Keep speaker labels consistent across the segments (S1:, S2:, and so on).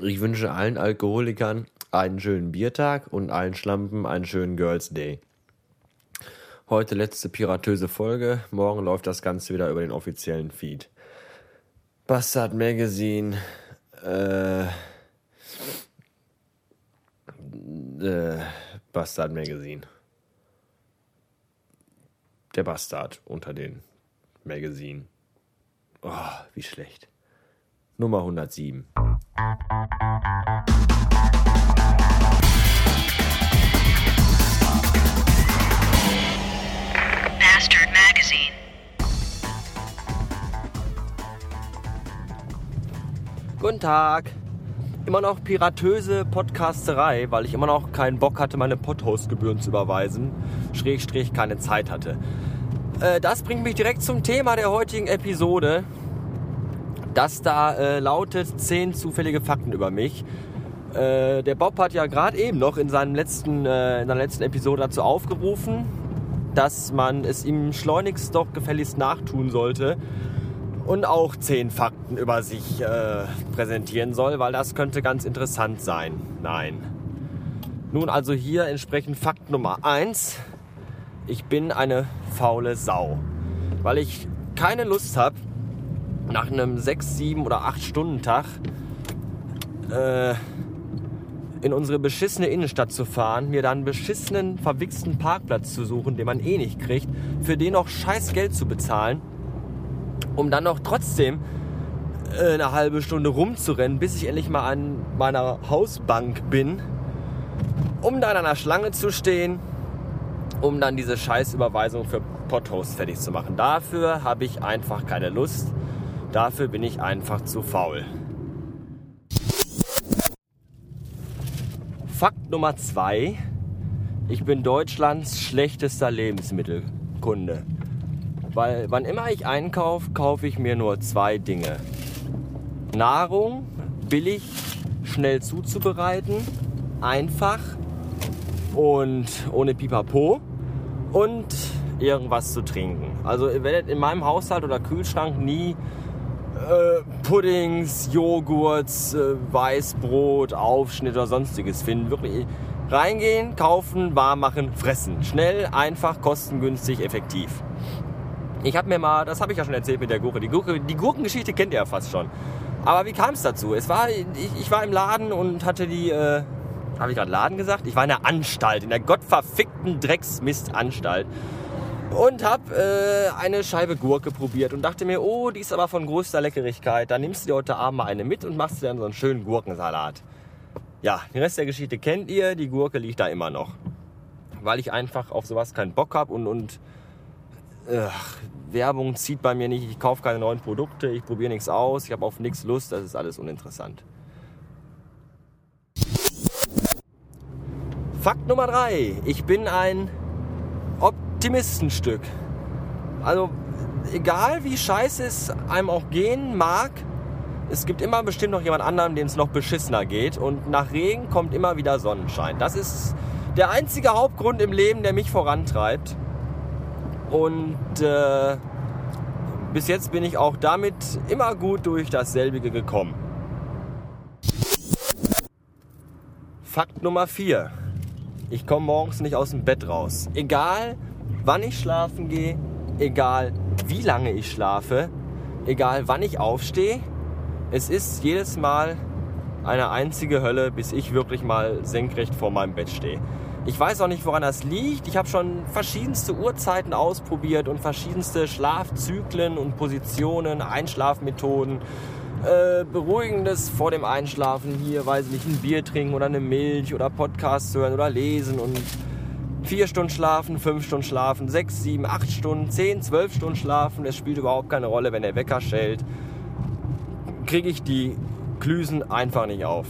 S1: Ich wünsche allen Alkoholikern einen schönen Biertag und allen Schlampen einen schönen Girls Day. Heute letzte piratöse Folge. Morgen läuft das Ganze wieder über den offiziellen Feed. Bastard Magazine. Äh, äh, Bastard Magazine. Der Bastard unter den Magazinen. Oh, wie schlecht. Nummer 107. Bastard Magazine. Guten Tag. Immer noch piratöse Podcasterei, weil ich immer noch keinen Bock hatte, meine Podhost-Gebühren zu überweisen. Schrägstrich keine Zeit hatte. Äh, das bringt mich direkt zum Thema der heutigen Episode. Das da äh, lautet 10 zufällige Fakten über mich. Äh, der Bob hat ja gerade eben noch in, seinem letzten, äh, in seiner letzten Episode dazu aufgerufen, dass man es ihm schleunigst doch gefälligst nachtun sollte und auch 10 Fakten über sich äh, präsentieren soll, weil das könnte ganz interessant sein. Nein. Nun also hier entsprechend Fakt Nummer 1. Ich bin eine faule Sau. Weil ich keine Lust habe, nach einem 6, 7 oder 8 Stunden Tag äh, in unsere beschissene Innenstadt zu fahren, mir dann einen beschissenen, verwichsten Parkplatz zu suchen, den man eh nicht kriegt, für den noch scheiß Geld zu bezahlen, um dann noch trotzdem äh, eine halbe Stunde rumzurennen, bis ich endlich mal an meiner Hausbank bin, um dann an der Schlange zu stehen, um dann diese Scheißüberweisung für Pothost fertig zu machen. Dafür habe ich einfach keine Lust. Dafür bin ich einfach zu faul. Fakt Nummer zwei. Ich bin Deutschlands schlechtester Lebensmittelkunde. Weil wann immer ich einkaufe, kaufe ich mir nur zwei Dinge. Nahrung, billig, schnell zuzubereiten, einfach und ohne Pipapo und irgendwas zu trinken. Also ihr werdet in meinem Haushalt oder Kühlschrank nie äh, Puddings, Joghurts, äh, Weißbrot, Aufschnitt oder sonstiges finden. Wirklich reingehen, kaufen, warm machen, fressen. Schnell, einfach, kostengünstig, effektiv. Ich habe mir mal, das habe ich ja schon erzählt mit der Gurke. Die, Gurke, die Gurkengeschichte kennt ihr ja fast schon. Aber wie kam es dazu? Es war, ich, ich, war im Laden und hatte die, äh, habe ich gerade Laden gesagt? Ich war in der Anstalt, in der gottverfickten Drecksmistanstalt und habe äh, eine Scheibe Gurke probiert und dachte mir, oh, die ist aber von größter Leckerigkeit. Dann nimmst du dir heute Abend mal eine mit und machst dir dann so einen schönen Gurkensalat. Ja, den Rest der Geschichte kennt ihr, die Gurke liegt da immer noch. Weil ich einfach auf sowas keinen Bock habe und, und äh, Werbung zieht bei mir nicht. Ich kaufe keine neuen Produkte, ich probiere nichts aus, ich habe auf nichts Lust, das ist alles uninteressant. Fakt Nummer 3. Ich bin ein Optimistenstück. Also egal wie scheiße es einem auch gehen mag, es gibt immer bestimmt noch jemand anderen, dem es noch beschissener geht. Und nach Regen kommt immer wieder Sonnenschein. Das ist der einzige Hauptgrund im Leben, der mich vorantreibt. Und äh, bis jetzt bin ich auch damit immer gut durch dasselbige gekommen. Fakt Nummer 4. Ich komme morgens nicht aus dem Bett raus. Egal, wann ich schlafen gehe, egal wie lange ich schlafe, egal wann ich aufstehe. Es ist jedes Mal eine einzige Hölle, bis ich wirklich mal senkrecht vor meinem Bett stehe. Ich weiß auch nicht, woran das liegt. Ich habe schon verschiedenste Uhrzeiten ausprobiert und verschiedenste Schlafzyklen und Positionen, Einschlafmethoden. Äh, Beruhigendes vor dem Einschlafen hier, weiß ich nicht, ein Bier trinken oder eine Milch oder Podcast hören oder lesen und vier Stunden schlafen, fünf Stunden schlafen, sechs, sieben, acht Stunden, zehn, zwölf Stunden schlafen. Es spielt überhaupt keine Rolle, wenn der Wecker schellt. Kriege ich die Klüsen einfach nicht auf.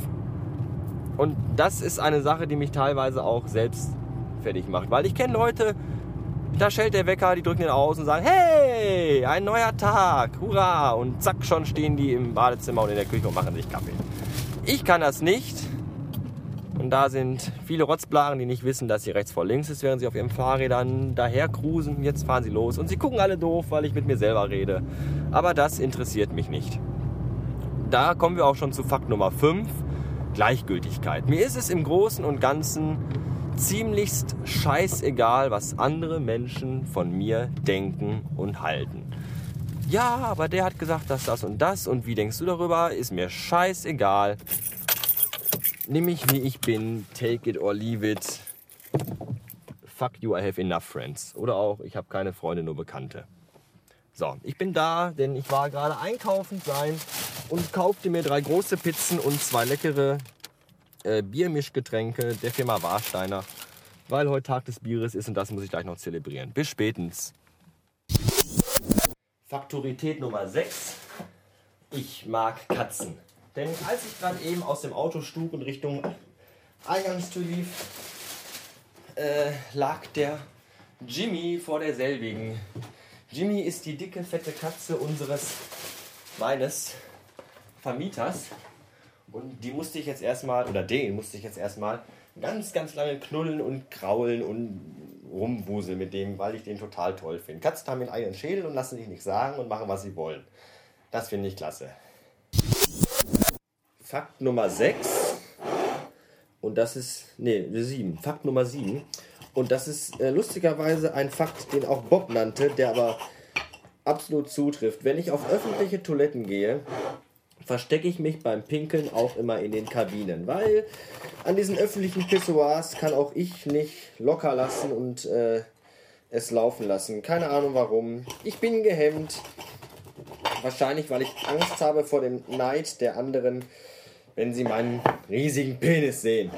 S1: Und das ist eine Sache, die mich teilweise auch selbst fertig macht. Weil ich kenne Leute, da schellt der Wecker, die drücken den aus und sagen, hey, ein neuer Tag, hurra. Und zack, schon stehen die im Badezimmer und in der Küche und machen sich Kaffee. Ich kann das nicht. Und da sind viele Rotzblagen, die nicht wissen, dass sie rechts vor links ist, während sie auf ihren Fahrrädern daher cruisen. Jetzt fahren sie los und sie gucken alle doof, weil ich mit mir selber rede. Aber das interessiert mich nicht. Da kommen wir auch schon zu Fakt Nummer 5. Gleichgültigkeit. Mir ist es im Großen und Ganzen ziemlichst scheißegal, was andere Menschen von mir denken und halten. Ja, aber der hat gesagt, dass das und das und wie denkst du darüber? Ist mir scheißegal. Nimm mich wie ich bin, take it or leave it. Fuck you, I have enough friends. Oder auch, ich habe keine Freunde, nur Bekannte. So, ich bin da, denn ich war gerade einkaufen sein und kaufte mir drei große Pizzen und zwei leckere äh, Biermischgetränke der Firma Warsteiner, weil heute Tag des Bieres ist und das muss ich gleich noch zelebrieren. Bis spätestens. Faktorität Nummer 6. Ich mag Katzen. Denn als ich gerade eben aus dem Auto stug und Richtung Eingangstür lief, äh, lag der Jimmy vor derselbigen. Jimmy ist die dicke, fette Katze unseres, meines Vermieters. Und die musste ich jetzt erstmal, oder den musste ich jetzt erstmal ganz, ganz lange knuddeln und kraulen und rumwuseln mit dem, weil ich den total toll finde. Katzen haben ihren eigenen Schädel und lassen sich nichts sagen und machen, was sie wollen. Das finde ich klasse. Fakt Nummer 6. Und das ist, nee, 7. Fakt Nummer 7. Und das ist äh, lustigerweise ein Fakt, den auch Bob nannte, der aber absolut zutrifft. Wenn ich auf öffentliche Toiletten gehe, verstecke ich mich beim Pinkeln auch immer in den Kabinen, weil an diesen öffentlichen Pissoirs kann auch ich nicht locker lassen und äh, es laufen lassen. Keine Ahnung warum. Ich bin gehemmt. Wahrscheinlich, weil ich Angst habe vor dem Neid der anderen, wenn sie meinen riesigen Penis sehen.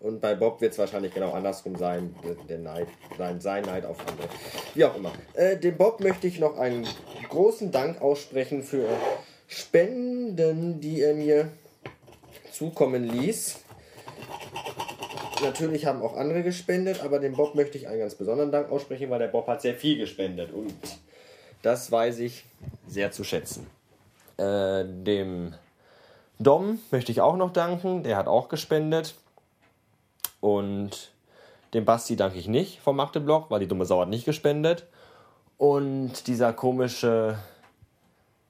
S1: Und bei Bob wird es wahrscheinlich genau andersrum sein, der Neid, sein, sein Neid auf andere. Wie auch immer. Äh, dem Bob möchte ich noch einen großen Dank aussprechen für Spenden, die er mir zukommen ließ. Natürlich haben auch andere gespendet, aber dem Bob möchte ich einen ganz besonderen Dank aussprechen, weil der Bob hat sehr viel gespendet und das weiß ich sehr zu schätzen. Äh, dem Dom möchte ich auch noch danken, der hat auch gespendet. Und dem Basti danke ich nicht vom Magdeblog, weil die dumme Sau hat nicht gespendet. Und dieser komische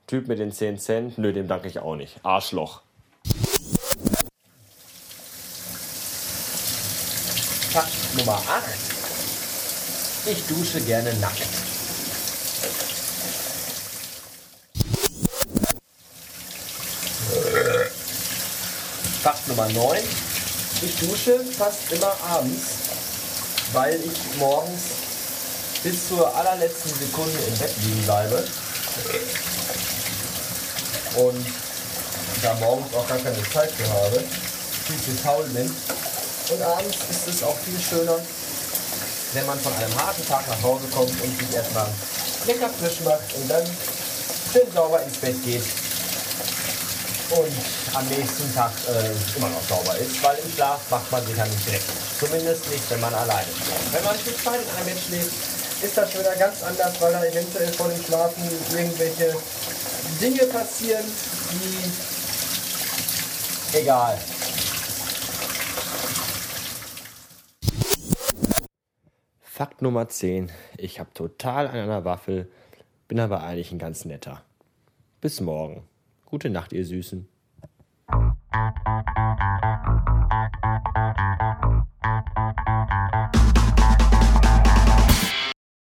S1: Typ mit den 10 Cent, nö, dem danke ich auch nicht. Arschloch. Fakt Nummer 8. Ich dusche gerne nackt. Fakt Nummer 9. Ich dusche fast immer abends, weil ich morgens bis zur allerletzten Sekunde im Bett liegen bleibe und da morgens auch gar keine Zeit für habe, viel zu faul bin. Und abends ist es auch viel schöner, wenn man von einem harten Tag nach Hause kommt und sich erstmal lecker frisch macht und dann schön sauber ins Bett geht und am nächsten Tag äh, immer noch sauber ist, weil im Schlaf macht man sich ja nicht direkt. Zumindest nicht, wenn man alleine schläft. Wenn man zu zweit in einem Bett schläft, ist das schon wieder ganz anders, weil da eventuell vor dem Schlafen irgendwelche Dinge passieren, die egal. Fakt Nummer 10. Ich habe total an einer Waffel, bin aber eigentlich ein ganz netter. Bis morgen. Gute Nacht, ihr Süßen.